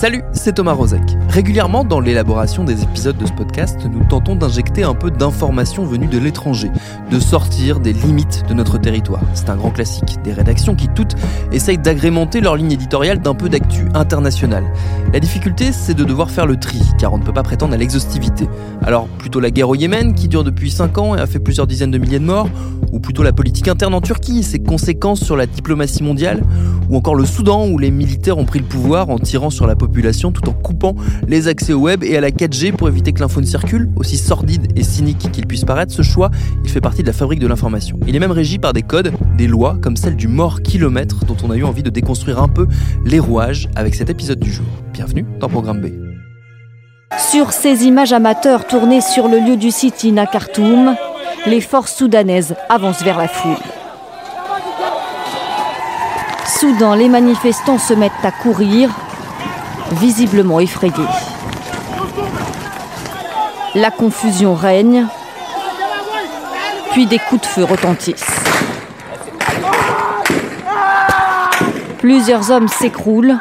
Salut, c'est Thomas Rozek. Régulièrement, dans l'élaboration des épisodes de ce podcast, nous tentons d'injecter un peu d'informations venues de l'étranger, de sortir des limites de notre territoire. C'est un grand classique, des rédactions qui toutes essayent d'agrémenter leur ligne éditoriale d'un peu d'actu international. La difficulté, c'est de devoir faire le tri, car on ne peut pas prétendre à l'exhaustivité. Alors, plutôt la guerre au Yémen, qui dure depuis 5 ans et a fait plusieurs dizaines de milliers de morts, ou plutôt la politique interne en Turquie ses conséquences sur la diplomatie mondiale, ou encore le Soudan, où les militaires ont pris le pouvoir en tirant sur la population tout en coupant les accès au web et à la 4G pour éviter que l'info ne circule. Aussi sordide et cynique qu'il puisse paraître, ce choix, il fait partie de la fabrique de l'information. Il est même régi par des codes, des lois, comme celle du mort kilomètre, dont on a eu envie de déconstruire un peu les rouages avec cet épisode du jour. Bienvenue dans Programme B. Sur ces images amateurs tournées sur le lieu du sit-in Khartoum, les forces soudanaises avancent vers la foule. Soudain, les manifestants se mettent à courir, visiblement effrayés. La confusion règne, puis des coups de feu retentissent. Plusieurs hommes s'écroulent,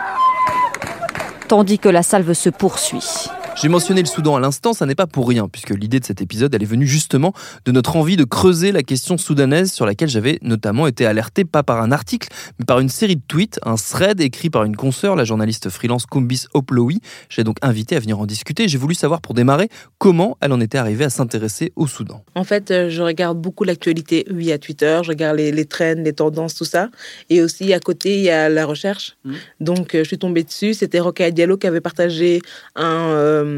tandis que la salve se poursuit. J'ai mentionné le Soudan à l'instant, ça n'est pas pour rien, puisque l'idée de cet épisode, elle est venue justement de notre envie de creuser la question soudanaise sur laquelle j'avais notamment été alerté, pas par un article, mais par une série de tweets, un thread écrit par une consoeur, la journaliste freelance Kumbis Oplowi. J'ai donc invité à venir en discuter. J'ai voulu savoir pour démarrer comment elle en était arrivée à s'intéresser au Soudan. En fait, euh, je regarde beaucoup l'actualité via Twitter, je regarde les, trends, les tendances, tout ça. Et aussi, à côté, il y a la recherche. Mmh. Donc, euh, je suis tombée dessus. C'était Rocaille Diallo qui avait partagé un... Euh,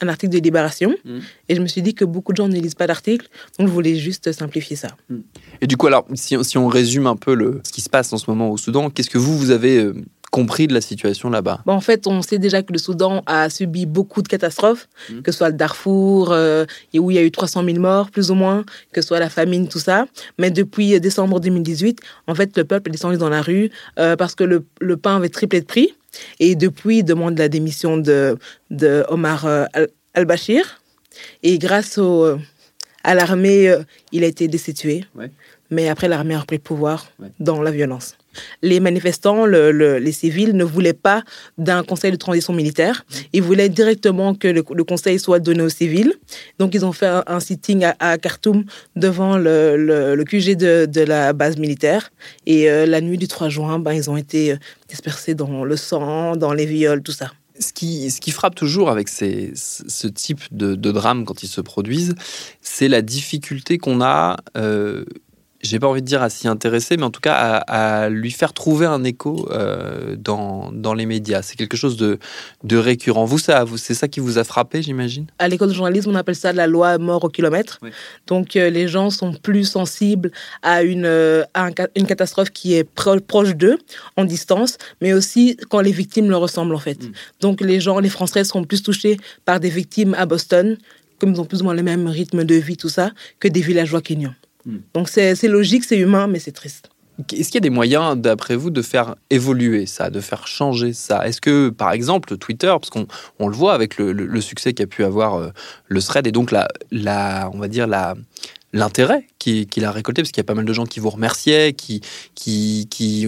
un article de Libération. Mm. Et je me suis dit que beaucoup de gens ne lisent pas d'articles, donc je voulais juste simplifier ça. Mm. Et du coup, alors, si, si, on résume un peu le, ce qui se passe en ce moment au Soudan, qu'est-ce que vous, vous avez euh, compris de la situation là-bas? Bon, En fait, on sait déjà que le Soudan a subi beaucoup de catastrophes, mm. que ce soit le Darfour, euh, où il y a eu 300 000 morts, plus ou moins, que ce soit la famine, tout ça. Mais depuis décembre 2018, en fait, le peuple est descendu dans la rue euh, parce que le, le pain avait triplé de prix. Et depuis, il demande la démission de, de Omar euh, al-Bashir. Et grâce au, euh, à l'armée, euh, il a été destitué. Mais après, l'armée a repris le pouvoir dans la violence les manifestants, les civils, ne voulaient pas d'un conseil de transition militaire. Ils voulaient directement que le, conseil soit donné aux civils. Donc, ils ont fait un, sitting à, Khartoum devant le, QG de, la base militaire. Et euh, la nuit du 3 juin, ben, ils ont été euh, dispersés dans le sang, dans les viols, tout ça. Ce qui, frappe toujours avec ce type de, drame quand ils se produisent, c'est la difficulté qu'on a euh, j'ai pas envie de dire à s'y intéresser, mais en tout cas à, lui faire trouver un écho euh, dans, dans, les médias. C'est quelque chose de, de récurrent. Vous, ça, vous, c'est ça qui vous a frappé, j'imagine? À l'école de journalisme, on appelle ça la loi mort au kilomètre. Donc euh, les gens sont plus sensibles à une, euh, à une catastrophe qui est proche d'eux, en distance, mais aussi quand les victimes le ressemblent en fait. Mm. Donc les gens, les Français seront plus touchés par des victimes à Boston, comme ils ont plus ou moins le même rythme de vie, tout ça, que des villageois kenyans. Hmm. Donc c'est logique, c'est humain, mais c'est triste. Est-ce qu'il y a des moyens, d'après vous, de faire évoluer ça, de faire changer ça? Est-ce que, par exemple, Twitter, parce qu'on on le voit avec le, le, succès qu'a pu avoir euh, le thread et donc la, la, on va dire la, l'intérêt qu'il a récolté, parce qu'il y a pas mal de gens qui vous remerciaient, qui, qui, qui,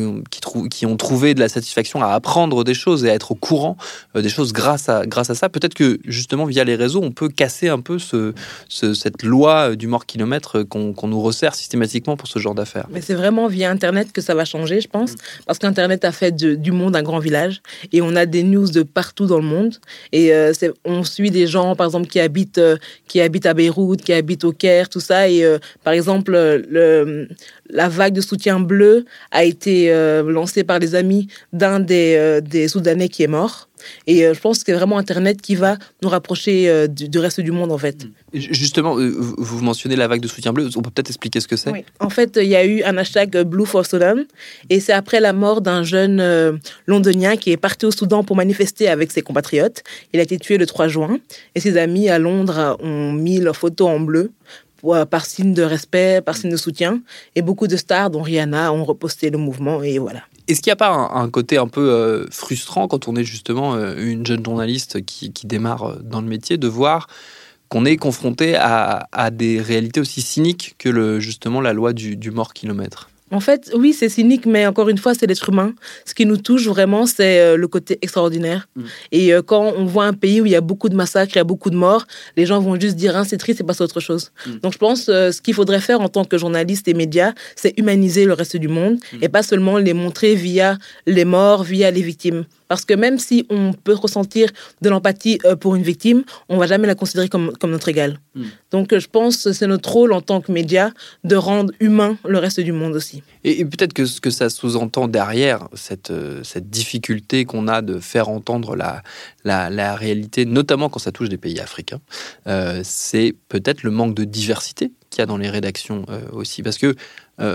qui, ont trouvé de la satisfaction à apprendre des choses et à être au courant euh, des choses grâce à, grâce à ça. Peut-être que justement, via les réseaux, on peut casser un peu ce, cette loi du mort kilomètre qu'on nous resserre systématiquement pour ce genre d'affaires. Mais c'est vraiment via Internet que ça va changer, je pense, parce qu'Internet a fait du monde un grand village et on a des news de partout dans le monde. Et euh, on suit des gens, par exemple, qui habitent, euh, qui habitent à Beyrouth, qui habitent au Caire, tout ça. Et par exemple, exemple, le, la vague de soutien bleu a été lancée par les amis d'un des, des Soudanais qui est mort. Et euh, je pense que c'est vraiment Internet qui va nous rapprocher euh, du, reste du monde, en fait. Justement, euh, vous mentionnez la vague de soutien bleu. On peut peut-être expliquer ce que c'est? Oui. En fait, il y a eu un hashtag Blue for Sudan. Et c'est après la mort d'un jeune londonien qui est parti au Soudan pour manifester avec ses compatriotes. Il a été tué le 3 juin. Et ses amis à Londres ont mis leur photo en bleu par signe de respect, par signe de soutien. Et beaucoup de stars, dont Rihanna, ont reposté le mouvement. Et voilà. Est-ce qu'il n'y a pas un, côté un peu euh, frustrant quand on est justement euh, une jeune journaliste qui, démarre euh, dans le métier de voir qu'on est confronté à, des réalités aussi cyniques que le, justement la loi du, du mort kilomètre en fait, oui, c'est cynique, mais encore une fois, c'est l'être humain. Ce qui nous touche vraiment, c'est euh, le côté extraordinaire. Mm. Et euh, quand on voit un pays où il y a beaucoup de massacres, il y a beaucoup de morts, les gens vont juste dire, hein, c'est triste, c'est pas autre chose. Mm. Donc je pense, euh, ce qu'il faudrait faire en tant que journaliste et média, c'est humaniser le reste du monde mm. et pas seulement les montrer via les morts, via les victimes. Parce que même si on peut ressentir de l'empathie euh, pour une victime, on va jamais la considérer comme, comme notre égal. Hmm. Donc je pense que c'est notre rôle en tant que média de rendre humain le reste du monde aussi. Et, peut-être que ce que ça sous-entend derrière, cette, euh, cette difficulté qu'on a de faire entendre la, la, réalité, notamment quand ça touche des pays africains, euh, c'est peut-être le manque de diversité qu'il y a dans les rédactions aussi. Parce que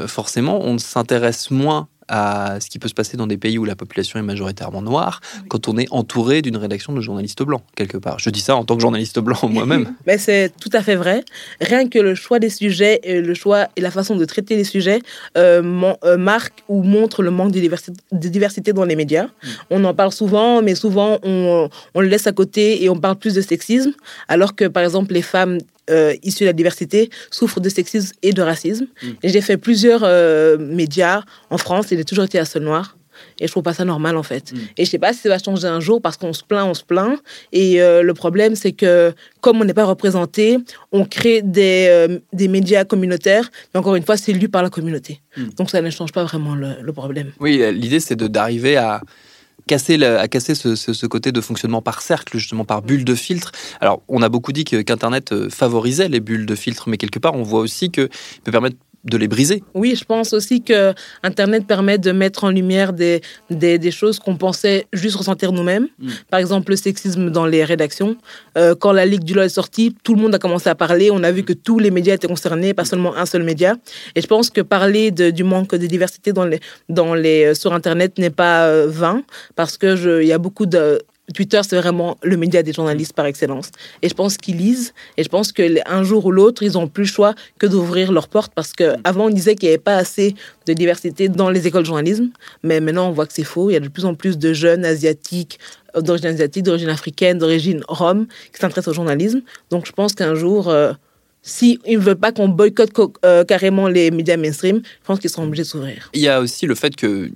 forcément, on s'intéresse moins à ce qui peut se passer dans des pays où la population est majoritairement noire quand on est entouré d'une rédaction de journalistes blancs, quelque part. Je dis ça en tant que journaliste blanc moi-même. Mais c'est tout à fait vrai. Rien que le choix des sujets, et le choix et la façon de traiter les sujets euh, euh marque ou montre le manque de diversité, de diversité dans les médias. Mm. On en parle souvent, mais souvent on, on le laisse à côté et on parle plus de sexisme, alors que par exemple les femmes euh, issus de la diversité souffrent de sexisme et de racisme. Mm. Et j'ai fait plusieurs euh, médias en France et j'ai toujours été à seul noir. Et je trouve pas ça normal en fait. Mm. Et je sais pas si ça va changer un jour parce qu'on se plaint, on se plaint. Et euh, le problème, c'est que comme on n'est pas représenté, on crée des, des médias communautaires. Mais encore une fois, c'est lu par la communauté. Mm. Donc ça ne change pas vraiment le, le problème. Oui, l'idée c'est d'arriver à casser, à casser ce, côté de fonctionnement par cercle, justement par bulle de filtre. Alors, on a beaucoup dit qu'Internet euh, favorisait les bulles de filtre, mais quelque part, on voit aussi que peut permettre de les briser. Oui, je pense aussi que Internet permet de mettre en lumière des, des, choses qu'on pensait juste ressentir nous-mêmes. Mm. Par exemple, le sexisme dans les rédactions. Euh, quand la Ligue du LOL est sortie, tout le monde a commencé à parler. On a vu que tous les médias étaient concernés, pas seulement un seul média. Et je pense que parler de, du manque de diversité dans les, dans les, euh, sur Internet n'est pas euh, vain, parce qu'il y a beaucoup de Twitter, c'est vraiment le média des journalistes par excellence. Et je pense qu'ils lisent. Et je pense qu'un jour ou l'autre, ils n'ont plus le choix que d'ouvrir leurs portes. Parce qu'avant, on disait qu'il n'y avait pas assez de diversité dans les écoles de journalisme. Mais maintenant, on voit que c'est faux. Il y a de plus en plus de jeunes asiatiques, euh, d'origine asiatique, d'origine africaine, d'origine rome, qui s'intéressent au journalisme. Donc, je pense qu'un jour, euh, s'ils ne veulent pas qu'on boycotte euh, carrément les médias mainstream, je pense qu'ils seront obligés de s'ouvrir. Il y a aussi le fait que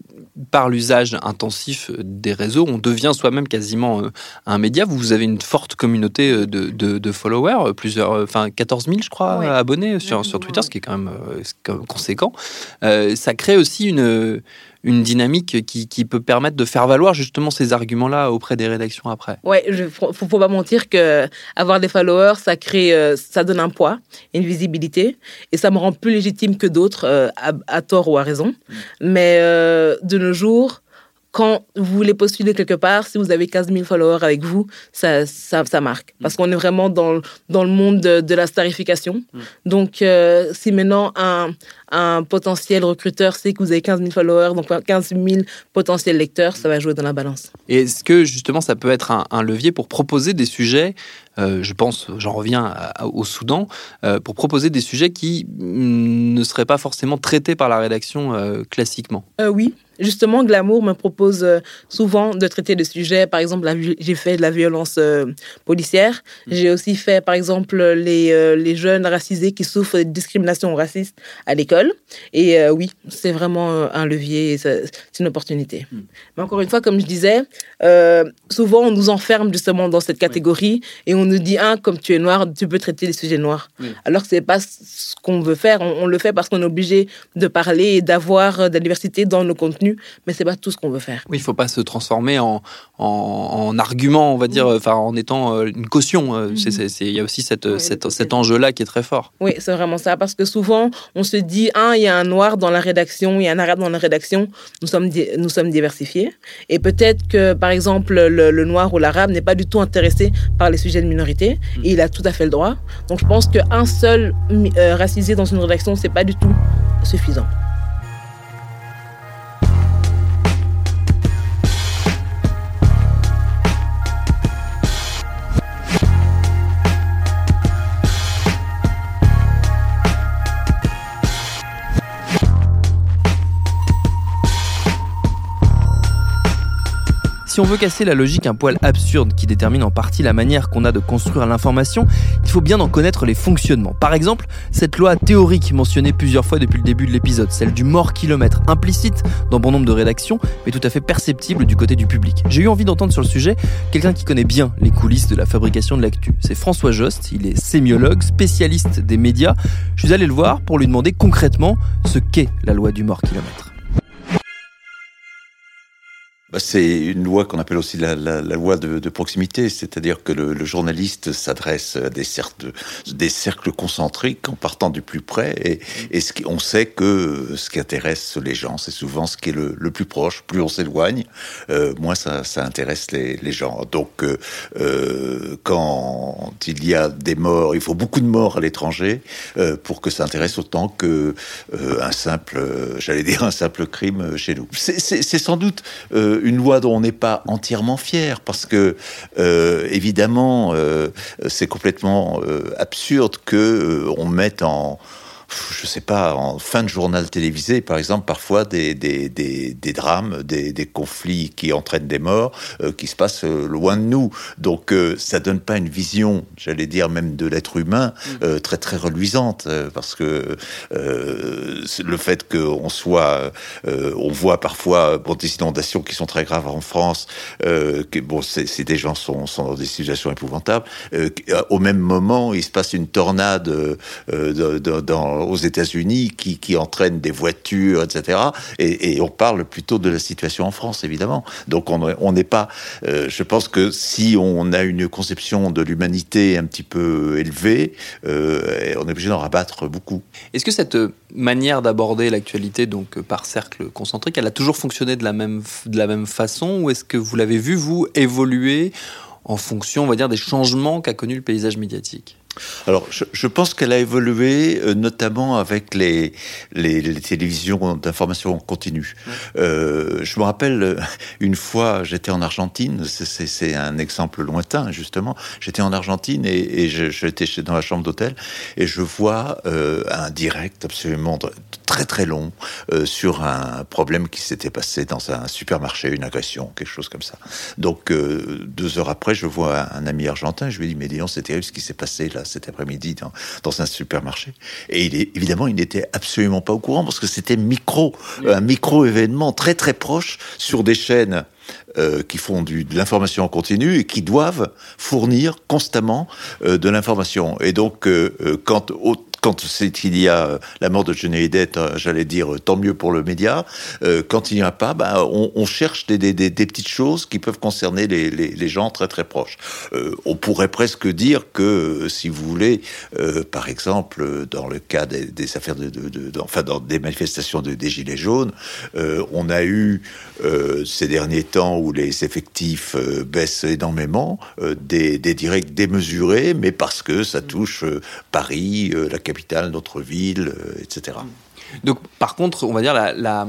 par l'usage intensif des réseaux, on devient soi-même quasiment euh, un média. Vous avez une forte communauté euh, de, followers, plusieurs, enfin 14 000 je crois abonnés sur, sur Twitter, ce qui est quand même conséquent. ça crée aussi une une dynamique qui, qui, peut permettre de faire valoir justement ces arguments-là auprès des rédactions après. Ouais, il faut, faut pas mentir que avoir des followers, ça crée, euh, ça donne un poids, une visibilité, et ça me rend plus légitime que d'autres, euh, à, tort ou à raison. Mm. Mais euh, de nos jours, quand vous voulez postuler quelque part, si vous avez 15 000 followers avec vous, ça, ça, ça marque. Mm. Parce qu'on est vraiment dans, dans le monde de, la starification. Mm. Donc, euh, si maintenant un, un potentiel recruteur sait que vous avez 15 000 followers, donc 15 000 potentiels lecteurs, ça va jouer dans la balance. Et est-ce que justement ça peut être un, levier pour proposer des sujets euh, je pense, j'en reviens au Soudan, euh, pour proposer des sujets qui mm, ne seraient pas forcément traités par la rédaction classiquement. oui, Justement, Glamour me propose euh, souvent de traiter de sujets. Par exemple, j'ai fait de la violence euh, policière. Mm. J'ai aussi fait, par exemple, les, euh, les jeunes racisés qui souffrent de discrimination raciste à l'école. Et oui, c'est vraiment un levier, c'est une opportunité. Mm. Mais encore une fois, comme je disais, souvent on nous enferme justement dans cette catégorie et on on nous dit, ah, comme tu es noir, tu peux traiter les sujets noirs. Alors que c'est pas ce qu'on veut faire. On, le fait parce qu'on est obligé de parler et d'avoir de la diversité dans nos contenus, mais c'est pas tout ce qu'on veut faire. Oui, il faut pas se transformer en, en, argument, on va dire, enfin, en étant euh, une caution. Euh, mm-hmm. Il y a aussi cette, cet enjeu-là qui est très fort. Oui, c'est vraiment ça, parce que souvent, on se dit, ah, il y a un noir dans la rédaction, il y a un arabe dans la rédaction, nous sommes, nous sommes diversifiés. Et peut-être que, par exemple, le, noir ou l'arabe n'est pas du tout intéressé par les sujets de minorité, mm. et il a tout à fait le droit. Donc, je pense qu'un seul euh, racisé dans une rédaction, c'est pas du tout suffisant. On veut casser la logique un poil absurde qui détermine en partie la manière qu'on a de construire l'information, il faut bien en connaître les fonctionnements. Par exemple, cette loi théorique mentionnée plusieurs fois depuis le début de l'épisode, celle du mort kilomètre, implicite dans bon nombre de rédactions, mais tout à fait perceptible du côté du public. J'ai eu envie d'entendre sur le sujet quelqu'un qui connaît bien les coulisses de la fabrication de l'actu. C'est François Jost, il est sémiologue, spécialiste des médias. Je suis allé le voir pour lui demander concrètement ce qu'est la loi du mort kilomètre. Bah, c'est une loi qu'on appelle aussi la, la, la loi de, de proximité, c'est-à-dire que le, le journaliste s'adresse à des cercles, des cercles concentriques en partant du plus près, et, et ce qui, on sait que ce qui intéresse les gens, c'est souvent ce qui est le, le plus proche. Plus on s'éloigne, euh, moins ça, ça, intéresse les, les gens. Donc, euh, euh, il y a des morts, il faut beaucoup de morts à l'étranger euh, pour que ça intéresse autant que euh, un simple, j'allais dire un simple crime chez nous. C'est sans doute une loi dont on n'est pas entièrement fier, parce que euh, évidemment, euh, c'est complètement euh, absurde que on mette en je sais pas, en fin de journal télévisé, par exemple, parfois des, des, des, des drames, des, des, conflits qui entraînent des morts, euh, qui se passent euh, loin de nous. Donc, euh, ça donne pas une vision, j'allais dire même de l'être humain, mm. très très reluisante, parce que le fait qu'on soit, on voit parfois bon, des inondations qui sont très graves en France, que bon, c'est des gens sont, sont dans des situations épouvantables. au même moment, il se passe une tornade dans aux États-Unis qui, qui entraîne des voitures, etc. Et, et, on parle plutôt de la situation en France, évidemment. Donc on n'est pas. Euh, je pense que si on a une conception de l'humanité un petit peu élevée, euh, on est obligé d'en rabattre beaucoup. Est-ce que cette manière d'aborder l'actualité, donc par cercle concentrique, elle a toujours fonctionné de la même, de la même façon, ou est-ce que vous l'avez vu vous évoluer en fonction, on va dire, des changements qu'a connu le paysage médiatique? Alors, je, je pense qu'elle a évolué, euh, notamment avec les, les, les télévisions d'information continue. Euh, je me rappelle euh, une fois, j'étais en Argentine, c'est un exemple lointain, justement. J'étais en Argentine et, et j'étais dans la chambre d'hôtel et je vois euh, un direct absolument très très long euh, sur un problème qui s'était passé dans un supermarché, une agression, quelque chose comme ça. Donc, deux heures après, je vois un, ami argentin, je lui dis, mais disons, c'est terrible ce qui s'est passé là cet après-midi dans, dans, un supermarché. Et il est, évidemment, il n'était absolument pas au courant parce que c'était micro, un micro événement très très proche sur des chaînes. Euh, qui font de l'information en continu et qui doivent fournir constamment euh, de l'information. Et donc, euh, quand quand c'est il y a la mort de euh, j'allais dire tant mieux pour le média. quand il n'y a pas, bah, on, cherche des, des, petites choses qui peuvent concerner les, les, gens très très proches. On pourrait presque dire que, si vous voulez, par exemple, dans le cas des, affaires de, enfin dans des manifestations de, des gilets jaunes, on a eu ces derniers temps où les effectifs baissent énormément, des, des directs démesurés, mais parce que ça touche Paris, la capitale, notre ville, euh, etc. Donc, par contre, on va dire la, la,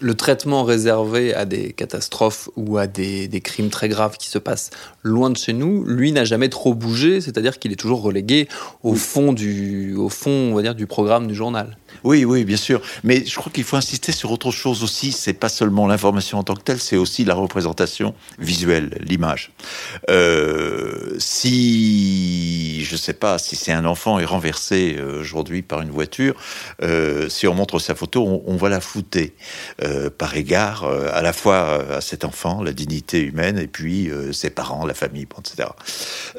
le traitement réservé à des catastrophes ou à des, des, crimes très graves qui se passent loin de chez nous, lui n'a jamais trop bougé, c'est-à-dire qu'il est toujours relégué au fond du, au fond, on va dire, du programme du journal. Oui, oui, bien sûr. Mais je crois qu'il faut insister sur autre chose aussi. C'est pas seulement l'information en tant que telle, c'est aussi la représentation représentation visuelle, l'image. Euh, si, je sais pas, si c'est un enfant est renversé euh, aujourd'hui par une voiture, euh, si on montre sa photo, on, va la flouter euh, par égard euh, à la fois à cet enfant, la dignité humaine, et puis euh, ses parents, la famille, etc.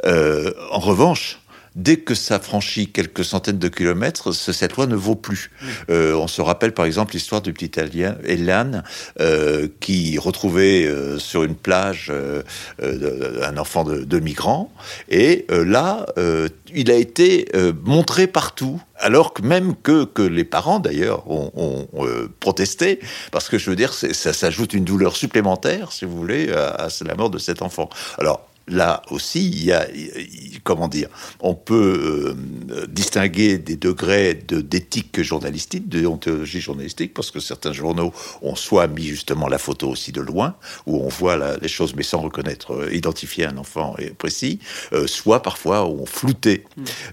Euh, en revanche, dès que ça franchit quelques centaines de kilomètres, ce- cette loi ne vaut plus. Euh, on se rappelle par exemple l'histoire du petit Alien, Elan euh, qui retrouvait euh, sur une plage un enfant de, de migrant. Et là, il a été montré partout. Alors que même que, que les parents, d'ailleurs, ont, ont, protesté, parce que je veux dire, ça s'ajoute une douleur supplémentaire, si vous voulez, à, à la mort de cet enfant. Alors, là aussi, il y a, comment dire, on peut euh, distinguer des degrés de- d'éthique journalistique, de déontologie journalistique, parce que certains journaux ont soit mis justement la photo aussi de loin, où on voit la- les choses mais sans reconnaître, euh, identifier un enfant précis, euh, soit parfois on floutait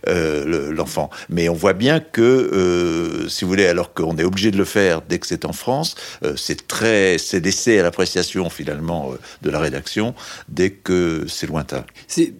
le- l'enfant. Mais on voit bien que, si vous voulez, alors qu'on est obligé de le faire dès que c'est en France, c'est très, c'est laissé à l'appréciation finalement de la rédaction dès que c'est lointain. C'est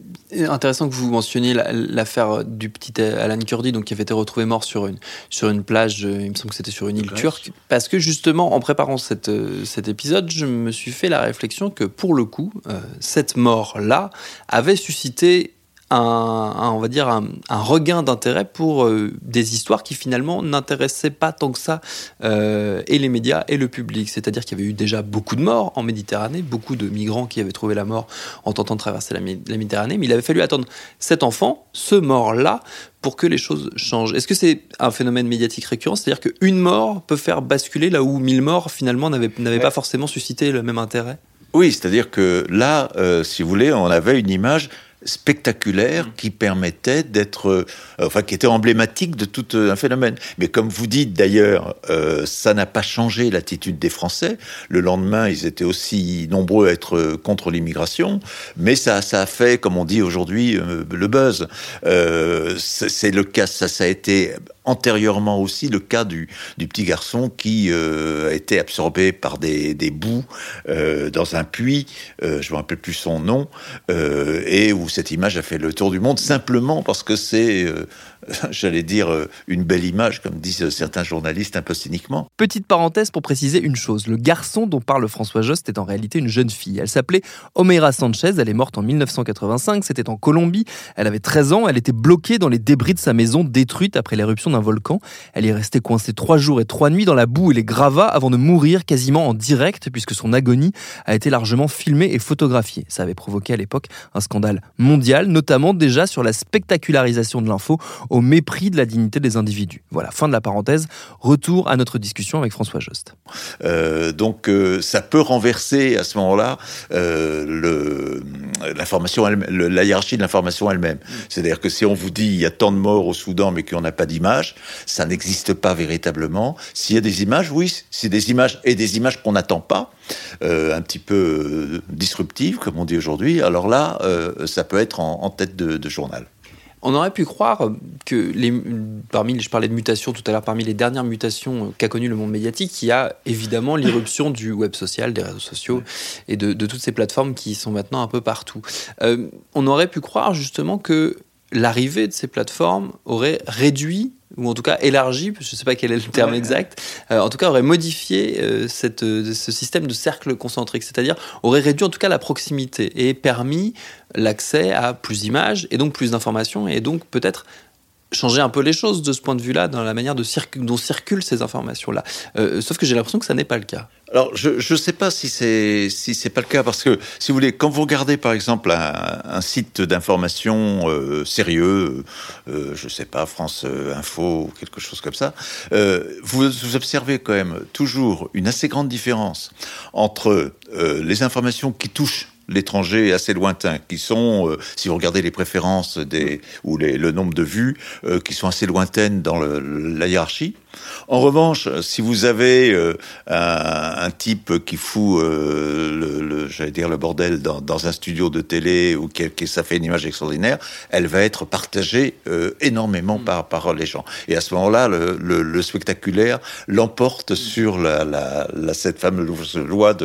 intéressant que vous mentionniez la- l'affaire du petit Alan Kurdi, donc qui avait été retrouvé mort sur une, sur une plage, euh, il me semble que c'était sur une île Grèce. turque, parce que justement, en préparant cette, euh, cet épisode, je me suis fait la réflexion que pour le coup, euh, cette mort-là avait suscité un, un- on va dire un, un regain d'intérêt pour euh, des histoires qui finalement n'intéressaient pas tant que ça euh, et les médias et le public. C'est-à-dire qu'il y avait eu déjà beaucoup de morts en Méditerranée, beaucoup de migrants qui avaient trouvé la mort en tentant de traverser la, Mé- la Méditerranée, mais il avait fallu attendre cet enfant, ce mort-là, pour que les choses changent. Est-ce que c'est un phénomène médiatique récurrent? C'est-à-dire qu'une mort peut faire basculer là où mille morts finalement n'avaient n'avaient Ouais. pas forcément suscité le même intérêt? Oui, c'est-à-dire que là, euh, si vous voulez, on avait une image spectaculaire qui permettait d'être, euh, enfin, qui était emblématique de tout euh, un phénomène. Mais comme vous dites d'ailleurs, euh, ça n'a pas changé l'attitude des Français. Le lendemain, ils étaient aussi nombreux à être contre l'immigration, mais ça, ça a fait, comme on dit aujourd'hui, euh, le buzz. Euh, c'est c'est le cas, ça, ça a été antérieurement aussi le cas du, petit garçon qui euh, a été absorbé par des, boues euh, dans un puits, euh, je ne me rappelle plus son nom, et où cette image a fait le tour du monde simplement parce que c'est, j'allais dire, euh, une belle image, comme disent certains journalistes un peu cyniquement. Petite parenthèse pour préciser une chose. Le garçon dont parle François Jost est en réalité une jeune fille. Elle s'appelait Omeira Sanchez. Elle est morte en 1985. C'était en Colombie. Elle avait 13 ans. Elle était bloquée dans les débris de sa maison détruite après l'éruption d'un volcan. Elle est restée coincée trois jours et trois nuits dans la boue et les gravats avant de mourir quasiment en direct puisque son agonie a été largement filmée et photographiée. Ça avait provoqué à l'époque un scandale mondial, notamment déjà sur la spectacularisation de l'info au mépris de la dignité des individus. Voilà, fin de la parenthèse. Retour à notre discussion avec François Jost. Euh, donc euh, ça peut renverser à ce moment-là euh, l'information, la hiérarchie de l'information elle-même. C'est-à-dire que si on vous dit il y a tant de morts au Soudan mais qu'on n'a pas d'image, ça n'existe pas véritablement. S'il y a des images, oui, c'est des images et des images qu'on n'attend pas, un petit peu disruptives comme on dit aujourd'hui. Alors là, ça peut être en, tête de journal. On aurait pu croire que les, parmi, je parlais de mutations tout à l'heure, parmi les dernières mutations qu'a connues le monde médiatique, il y a évidemment l'irruption du web social, des réseaux sociaux et de, de toutes ces plateformes qui sont maintenant un peu partout. Euh, on aurait pu croire justement que l'arrivée de ces plateformes aurait réduit ou en tout cas élargi, je ne sais pas quel est le terme Ouais. exact, euh, en tout cas aurait modifié euh, cette, euh, ce système de cercle concentrique, c'est-à-dire aurait réduit en tout cas la proximité et permis l'accès à plus d'images et donc plus d'informations et donc peut-être changer un peu les choses de ce point de vue-là dans la manière dont circulent ces informations-là. Euh, sauf que j'ai l'impression que ça n'est pas le cas. Alors, je ne sais pas si c'est si c'est pas le cas parce que si vous voulez, quand vous regardez par exemple un, site d'information euh, sérieux, euh, je sais pas France euh, Info ou quelque chose comme ça, vous, vous observez quand même toujours une assez grande différence entre les informations qui touchent l'étranger assez lointain, qui sont, euh, si vous regardez les préférences des, ou les, le nombre de vues, euh, qui sont assez lointaines dans le, la hiérarchie. En revanche, si vous avez euh, un, un, type qui fout le, le j'allais dire le bordel dans, dans, un studio de télé ou qui, qui, ça fait une image extraordinaire, elle va être partagée énormément mm. par, par les gens. Et à ce moment-là, le, spectaculaire l'emporte sur la, la, la, cette fameuse loi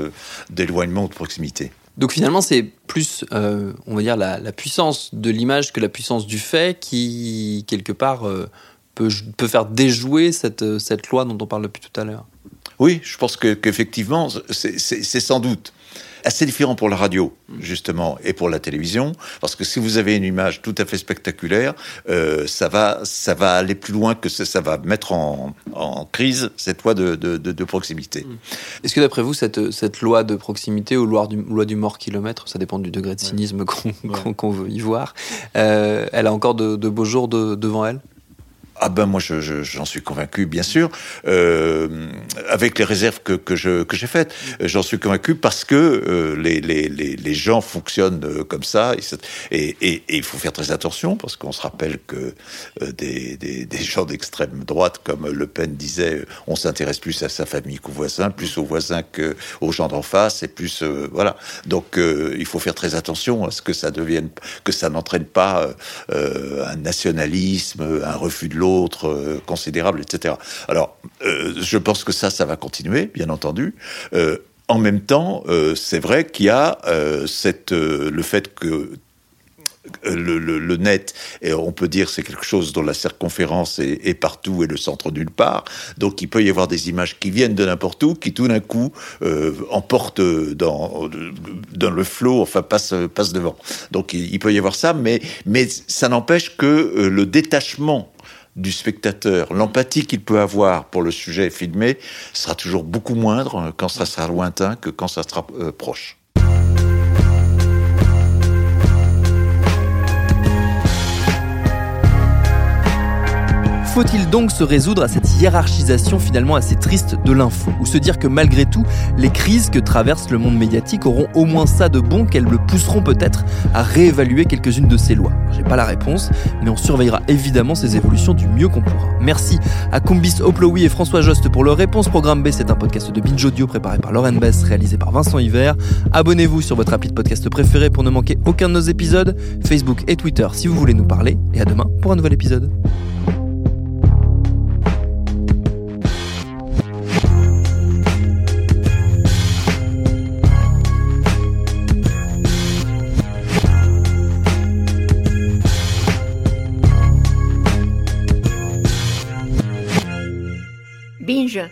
d'éloignement de, de proximité. Donc finalement, c'est plus, euh, on va dire, la, puissance de l'image que la puissance du fait qui, quelque part, euh, peut, faire déjouer cette, cette loi dont on parle depuis tout à l'heure. Oui, je pense qu'effectivement, que c'est sans doute assez différent pour la radio, justement, et pour la télévision, parce que si vous avez une image tout à fait spectaculaire, euh, ça, va, ça va aller plus loin que ça, ça va mettre en, en, crise cette loi de, de, de, de proximité. Est-ce que d'après vous, cette, cette loi de proximité ou loi du, loi du mort kilomètre, ça dépend du degré de cynisme ouais. qu'on ouais. qu veut y voir, euh, elle a encore de, de beaux jours devant elle? Ah ben moi j'en je, je, suis convaincu bien sûr. Euh, avec les réserves que, que j'ai faites j'en suis convaincu parce que euh, les, les, les, les, gens fonctionnent euh, comme ça. Et, et, il faut faire très attention parce qu'on se rappelle que euh, des, des, des, gens d'extrême droite comme Le Pen disait euh, on s'intéresse plus à sa famille qu'aux voisins plus aux voisins que aux gens d'en face et plus euh, voilà. Donc il faut faire très attention à ce que ça devienne que ça n'entraîne pas un nationalisme un refus de l'autre l'autre euh, considérable, etc. Alors, euh, je pense que ça, ça va continuer, bien entendu. Euh, en même temps, euh, c'est vrai qu'il y a cette, le fait que le, net, et on peut dire c'est quelque chose dont la circonférence est, partout et le centre nulle part. Donc il peut y avoir des images qui viennent de n'importe où, qui tout d'un coup emportent dans, le flot, enfin passe, passe devant. Donc il, peut y avoir ça, mais, ça n'empêche que le détachement du spectateur, l'empathie qu'il peut avoir pour le sujet filmé sera toujours beaucoup moindre quand ça sera lointain que quand ça sera euh, proche. Faut-il donc se résoudre à cette hiérarchisation finalement assez triste de l'info Ou se dire que malgré tout, les crises que traverse le monde médiatique auront au moins ça de bon qu'elles le pousseront peut-être à réévaluer quelques-unes de ces lois J'ai pas la réponse, mais on surveillera évidemment ces évolutions du mieux qu'on pourra. Merci à Combis Oplowy et François Jost pour leur réponse. Programme B, c'est un podcast de Binge Audio préparé par Lauren Bess, réalisé par Vincent Hiver. Abonnez-vous sur votre appli de podcast préféré pour ne manquer aucun de nos épisodes, Facebook et Twitter si vous voulez nous parler, et à demain pour un nouvel épisode. Binge.